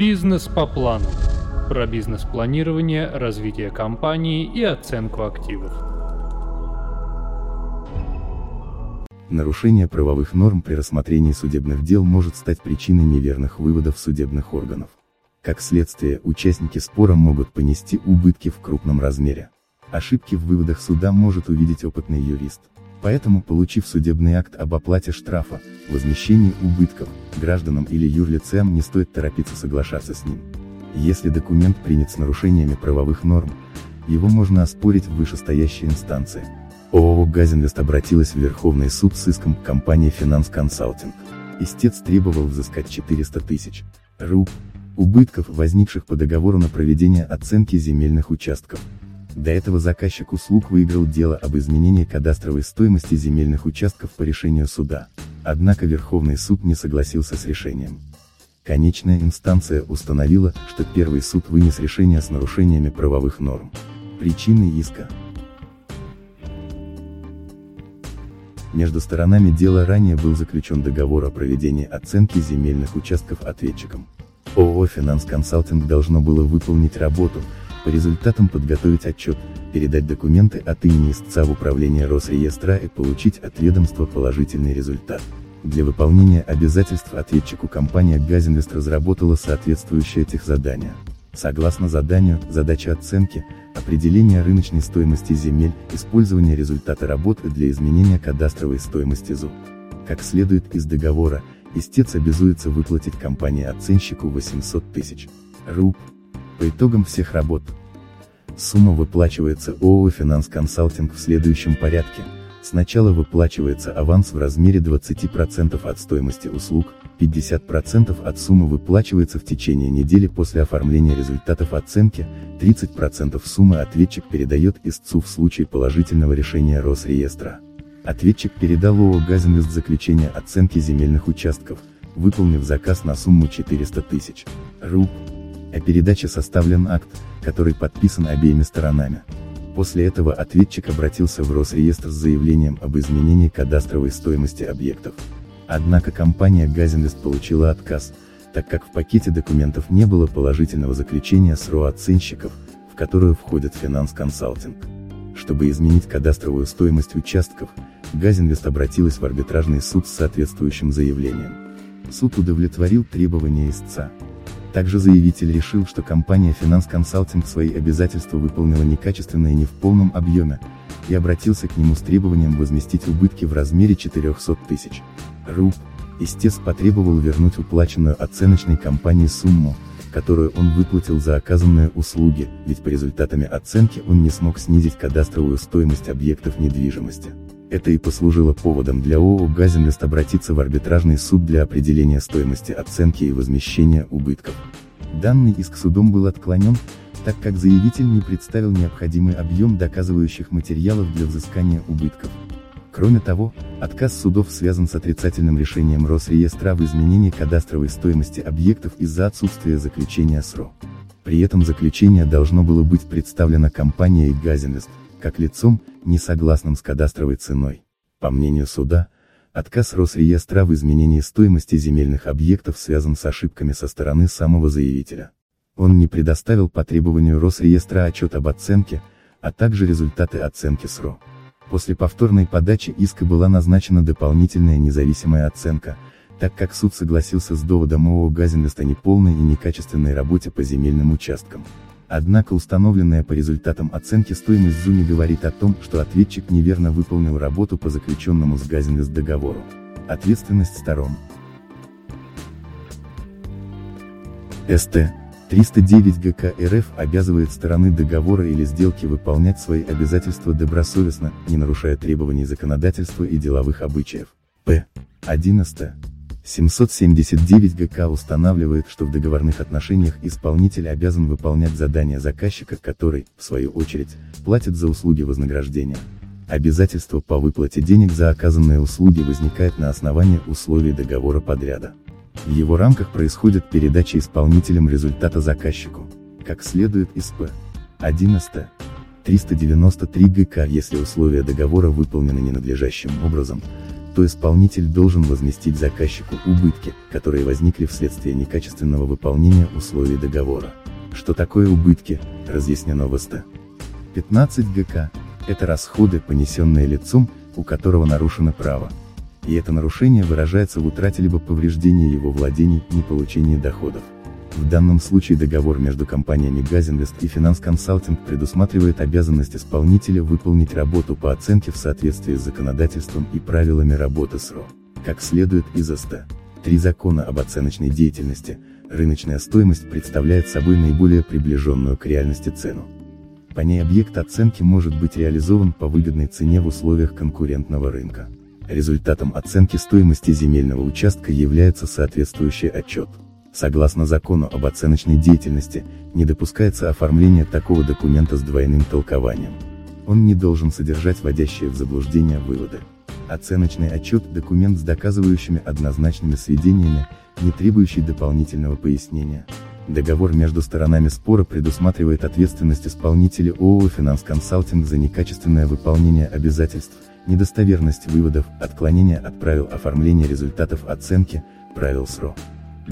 Бизнес по плану. Про бизнес-планирование, развитие компании и оценку активов. Нарушение правовых норм при рассмотрении судебных дел может стать причиной неверных выводов судебных органов. Как следствие, участники спора могут понести убытки в крупном размере. Ошибки в выводах суда может увидеть опытный юрист. Поэтому, получив судебный акт об оплате штрафа, возмещении убытков, гражданам или юрлицам не стоит торопиться соглашаться с ним. Если документ принят с нарушениями правовых норм, его можно оспорить в вышестоящей инстанции. ООО «Газинвест» обратилась в Верховный суд с иском к компании «Финанс Консалтинг». Истец требовал взыскать 400 тысяч руб убытков, возникших по договору на проведение оценки земельных участков. До этого заказчик услуг выиграл дело об изменении кадастровой стоимости земельных участков по решению суда. Однако Верховный суд не согласился с решением. Конечная инстанция установила, что первый суд вынес решение с нарушениями правовых норм. Причины иска. Между сторонами дела ранее был заключен договор о проведении оценки земельных участков ответчиком. ООО «Финанс Консалтинг» должно было выполнить работу, по результатам подготовить отчет, передать документы от имени истца в управление Росреестра и получить от ведомства положительный результат. Для выполнения обязательств ответчику компания «Газинвест» разработала соответствующее техзадание. Согласно заданию, задача оценки, определение рыночной стоимости земель, использование результата работы для изменения кадастровой стоимости ЗУ. Как следует из договора, истец обязуется выплатить компании-оценщику 800 тысяч руб. По итогам всех работ, сумма выплачивается ООО «Финанс Консалтинг» в следующем порядке. Сначала выплачивается аванс в размере 20% от стоимости услуг, 50% от суммы выплачивается в течение недели после оформления результатов оценки, 30% суммы ответчик передает истцу в случае положительного решения Росреестра. Ответчик передал ООО «Газинвест» заключение оценки земельных участков, выполнив заказ на сумму 400 тысяч руб. О передаче составлен акт, который подписан обеими сторонами. После этого ответчик обратился в Росреестр с заявлением об изменении кадастровой стоимости объектов. Однако компания «Газинвест» получила отказ, так как в пакете документов не было положительного заключения СРО оценщиков, в которую входит «Финанс Консалтинг». Чтобы изменить кадастровую стоимость участков, Газинвест обратилась в арбитражный суд с соответствующим заявлением. Суд удовлетворил требования истца. Также заявитель решил, что компания Финанс Консалтинг свои обязательства выполнила некачественно и не в полном объеме, и обратился к нему с требованием возместить убытки в размере 400 тысяч руб. Истец потребовал вернуть уплаченную оценочной компании сумму, которую он выплатил за оказанные услуги, ведь по результатами оценки он не смог снизить кадастровую стоимость объектов недвижимости. Это и послужило поводом для ООО «Газинвест» обратиться в арбитражный суд для определения стоимости оценки и возмещения убытков. Данный иск судом был отклонен, так как заявитель не представил необходимый объем доказывающих материалов для взыскания убытков. Кроме того, отказ судов связан с отрицательным решением Росреестра в изменении кадастровой стоимости объектов из-за отсутствия заключения СРО. При этом заключение должно было быть представлено компанией «Газинвест», как лицом, не согласным с кадастровой ценой. По мнению суда, отказ Росреестра в изменении стоимости земельных объектов связан с ошибками со стороны самого заявителя. Он не предоставил по требованию Росреестра отчет об оценке, а также результаты оценки СРО. После повторной подачи иска была назначена дополнительная независимая оценка, так как суд согласился с доводом ООО «Газинвест» о неполной и некачественной работе по земельным участкам. Однако установленная по результатам оценки стоимость ЗУ не говорит о том, что ответчик неверно выполнил работу по заключенному с Газинвест договору. Ответственность сторон. СТ. 309 ГК РФ обязывает стороны договора или сделки выполнять свои обязательства добросовестно, не нарушая требований законодательства и деловых обычаев. П. 11. 779 ГК устанавливает, что в договорных отношениях исполнитель обязан выполнять задания заказчика, который, в свою очередь, платит за услуги вознаграждения. Обязательство по выплате денег за оказанные услуги возникает на основании условий договора подряда. В его рамках происходит передача исполнителем результата заказчику. Как следует из П. 11. 393 ГК, если условия договора выполнены ненадлежащим образом, то исполнитель должен возместить заказчику убытки, которые возникли вследствие некачественного выполнения условий договора. Что такое убытки, разъяснено в СТ. 15 ГК – это расходы, понесенные лицом, у которого нарушено право. И это нарушение выражается в утрате либо повреждении его владений, не получении доходов. В данном случае договор между компаниями Газинвест и Финанс Консалтинг предусматривает обязанность исполнителя выполнить работу по оценке в соответствии с законодательством и правилами работы СРО. Как следует из АСТ. Три закона об оценочной деятельности, рыночная стоимость представляет собой наиболее приближенную к реальности цену. По ней объект оценки может быть реализован по выгодной цене в условиях конкурентного рынка. Результатом оценки стоимости земельного участка является соответствующий отчет. Согласно закону об оценочной деятельности, не допускается оформление такого документа с двойным толкованием. Он не должен содержать вводящие в заблуждение выводы. Оценочный отчет – документ с доказывающими однозначными сведениями, не требующий дополнительного пояснения. Договор между сторонами спора предусматривает ответственность исполнителя ООО «Финанс Консалтинг» за некачественное выполнение обязательств, недостоверность выводов, отклонение от правил оформления результатов оценки, правил СРО.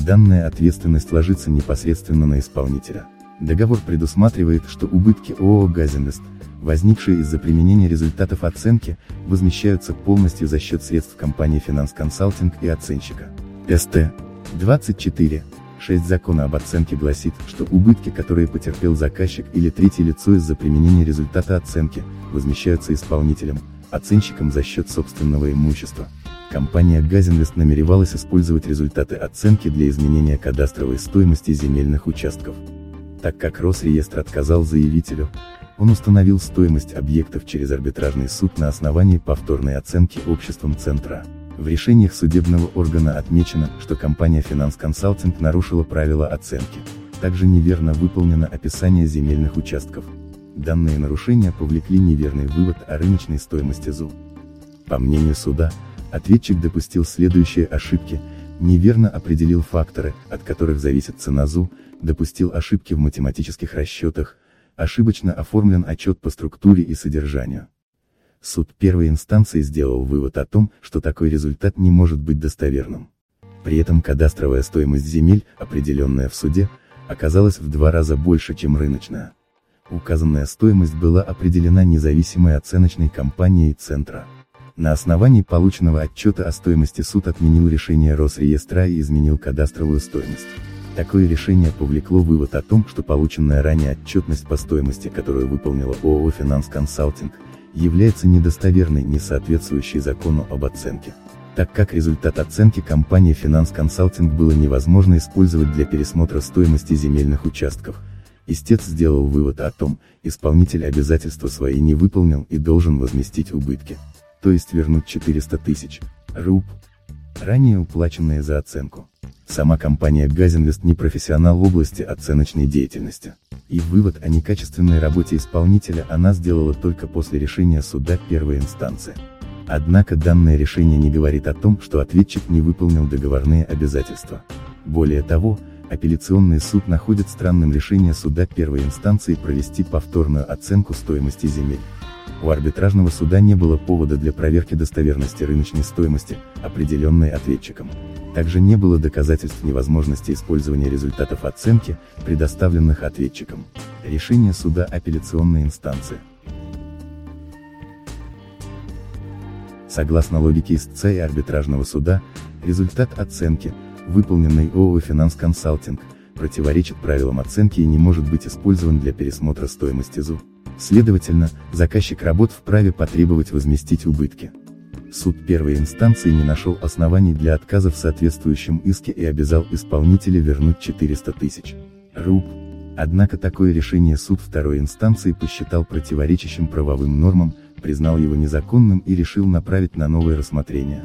Данная ответственность ложится непосредственно на исполнителя. Договор предусматривает, что убытки ООО «Газинвест», возникшие из-за применения результатов оценки, возмещаются полностью за счет средств компании «Финанс Консалтинг» и оценщика. СТ. 24. 6 закона об оценке гласит, что убытки, которые потерпел заказчик или третье лицо из-за применения результата оценки, возмещаются исполнителем, оценщиком за счет собственного имущества. Компания Газинвест намеревалась использовать результаты оценки для изменения кадастровой стоимости земельных участков. Так как Росреестр отказал заявителю, он установил стоимость объектов через арбитражный суд на основании повторной оценки обществом Центра. В решениях судебного органа отмечено, что компания Финанс Консалтинг нарушила правила оценки. Также неверно выполнено описание земельных участков. Данные нарушения повлекли неверный вывод о рыночной стоимости ЗУ. По мнению суда, Ответчик допустил следующие ошибки, неверно определил факторы, от которых зависит цена ЗУ, допустил ошибки в математических расчетах, ошибочно оформлен отчет по структуре и содержанию. Суд первой инстанции сделал вывод о том, что такой результат не может быть достоверным. При этом кадастровая стоимость земель, определенная в суде, оказалась в два раза больше, чем рыночная. Указанная стоимость была определена независимой оценочной компанией Центра. На основании полученного отчета о стоимости суд отменил решение Росреестра и изменил кадастровую стоимость. Такое решение повлекло вывод о том, что полученная ранее отчетность по стоимости, которую выполнила ООО «Финанс Консалтинг», является недостоверной, не соответствующей закону об оценке. Так как результат оценки компании «Финанс Консалтинг» было невозможно использовать для пересмотра стоимости земельных участков, истец сделал вывод о том, исполнитель обязательства свои не выполнил и должен возместить убытки то есть вернуть 400 тысяч руб, ранее уплаченные за оценку. Сама компания Газинвест не профессионал в области оценочной деятельности. И вывод о некачественной работе исполнителя она сделала только после решения суда первой инстанции. Однако данное решение не говорит о том, что ответчик не выполнил договорные обязательства. Более того, апелляционный суд находит странным решение суда первой инстанции провести повторную оценку стоимости земель. У арбитражного суда не было повода для проверки достоверности рыночной стоимости, определенной ответчиком. Также не было доказательств невозможности использования результатов оценки, предоставленных ответчиком. Решение суда апелляционной инстанции. Согласно логике истца и арбитражного суда, результат оценки, выполненный ООО «Финанс Консалтинг», противоречит правилам оценки и не может быть использован для пересмотра стоимости ЗУ. Следовательно, заказчик работ вправе потребовать возместить убытки. Суд первой инстанции не нашел оснований для отказа в соответствующем иске и обязал исполнителя вернуть 400 тысяч руб. Однако такое решение суд второй инстанции посчитал противоречащим правовым нормам, признал его незаконным и решил направить на новое рассмотрение.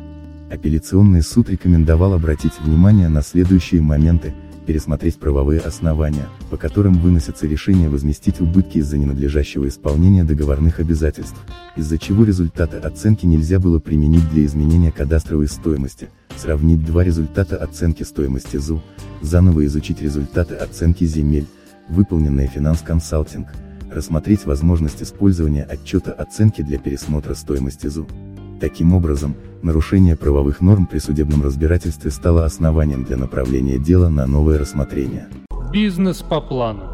Апелляционный суд рекомендовал обратить внимание на следующие моменты, пересмотреть правовые основания, по которым выносятся решения возместить убытки из-за ненадлежащего исполнения договорных обязательств, из-за чего результаты оценки нельзя было применить для изменения кадастровой стоимости, сравнить два результата оценки стоимости ЗУ, заново изучить результаты оценки земель, выполненные финанс-консалтинг, рассмотреть возможность использования отчета оценки для пересмотра стоимости ЗУ. Таким образом, нарушение правовых норм при судебном разбирательстве стало основанием для направления дела на новое рассмотрение. Бизнес по плану.